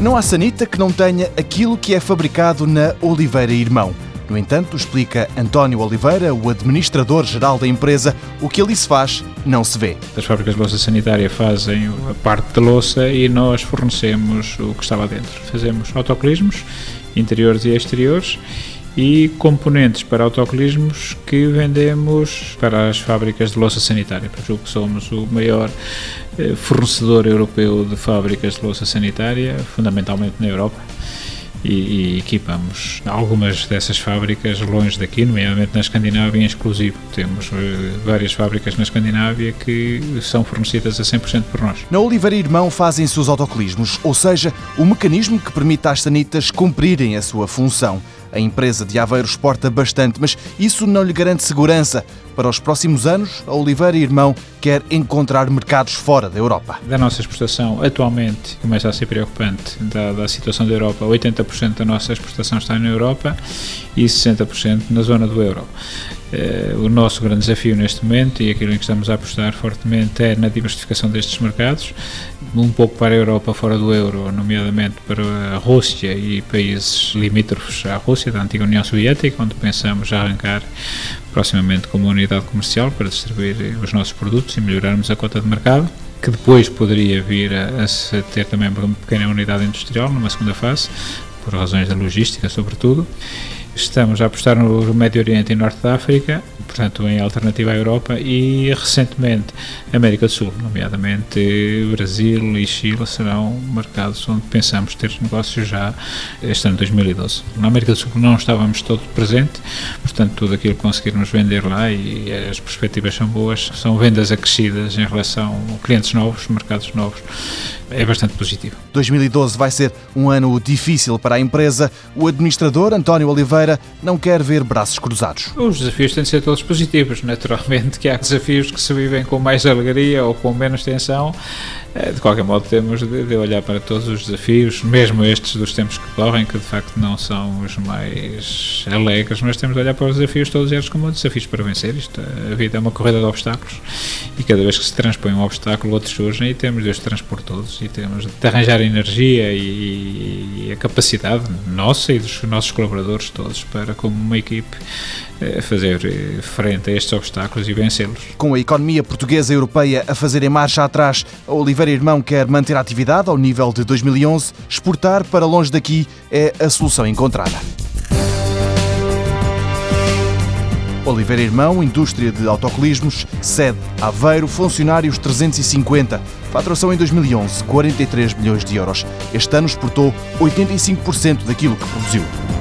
Não há sanita que não tenha aquilo que é fabricado na Oliveira Irmão. No entanto, explica António Oliveira, o administrador-geral da empresa, o que ali se faz não se vê. As fábricas de louça sanitária fazem a parte de louça e nós fornecemos o que está lá dentro. Fazemos autocolismos, interiores e exteriores, e componentes para autocolismos que vendemos para as fábricas de louça sanitária. Julgo que somos o maior eh, fornecedor europeu de fábricas de louça sanitária, fundamentalmente na Europa e, e, equipamos algumas dessas fábricas longe daqui, nomeadamente na Escandinávia em exclusivo. Temos uh, várias fábricas na Escandinávia que são fornecidas a 100% por nós. Na Oliveira Irmão fazem-se os autocolismos, ou seja, o mecanismo que permite às sanitas cumprirem a sua função. A empresa de Aveiro exporta bastante, mas isso não lhe garante segurança. Para os próximos anos, a Oliveira Irmão quer encontrar mercados fora da Europa. Da nossa exportação, atualmente, começa a ser preocupante, dada a situação da Europa, 80% da nossa exportação está na Europa e 60% na zona do euro. Eh, o nosso grande desafio neste momento e aquilo em que estamos a apostar fortemente é na diversificação destes mercados, um pouco para a Europa fora do euro, nomeadamente para a Rússia e países limítrofes à Rússia, da antiga União Soviética, onde pensamos arrancar proximamente como unidade comercial para distribuir os nossos produtos e melhorarmos a cota de mercado que depois poderia vir a, a ter também uma pequena unidade industrial numa segunda fase, por razões da logística, sobretudo. Estamos a apostar no Médio Oriente e Norte da África, portanto, em alternativa à Europa, e recentemente América do Sul, nomeadamente Brasil e Chile, serão mercados onde pensamos ter negócios já este ano 2012. Na América do Sul não estávamos todos presentes, portanto, tudo aquilo que conseguirmos vender lá e as perspectivas são boas, são vendas acrescidas em relação a clientes novos, mercados novos é bastante positivo. 2012 vai ser um ano difícil para a empresa. O administrador António Oliveira não quer ver braços cruzados. Os desafios têm de ser todos positivos. Naturalmente que há desafios que se vivem com mais alegria ou com menos tensão. Eh, de qualquer modo, temos de olhar para todos os desafios, mesmo estes dos tempos que correm, que de facto não são os mais alegres, mas temos de olhar para os desafios todos eles como desafios para vencer. Isto, a vida é uma corrida de obstáculos e cada vez que se transpõe um obstáculo, outros surgem e temos de os transpor todos e temos de arranjar energia e, e a capacidade nossa e dos nossos colaboradores todos para, como uma equipe, eh, fazer eh, frente a estes obstáculos e vencê-los. Com a economia portuguesa e europeia a fazer em marcha atrás, a Oliveira Irmão quer manter a atividade ao nível de 2011, exportar para longe daqui é a solução encontrada. Oliveira Irmão, indústria de autocolismos, sede Aveiro, funcionários 350. Faturação em 2011, 43 milhões de euros. Este ano exportou 85% daquilo que produziu.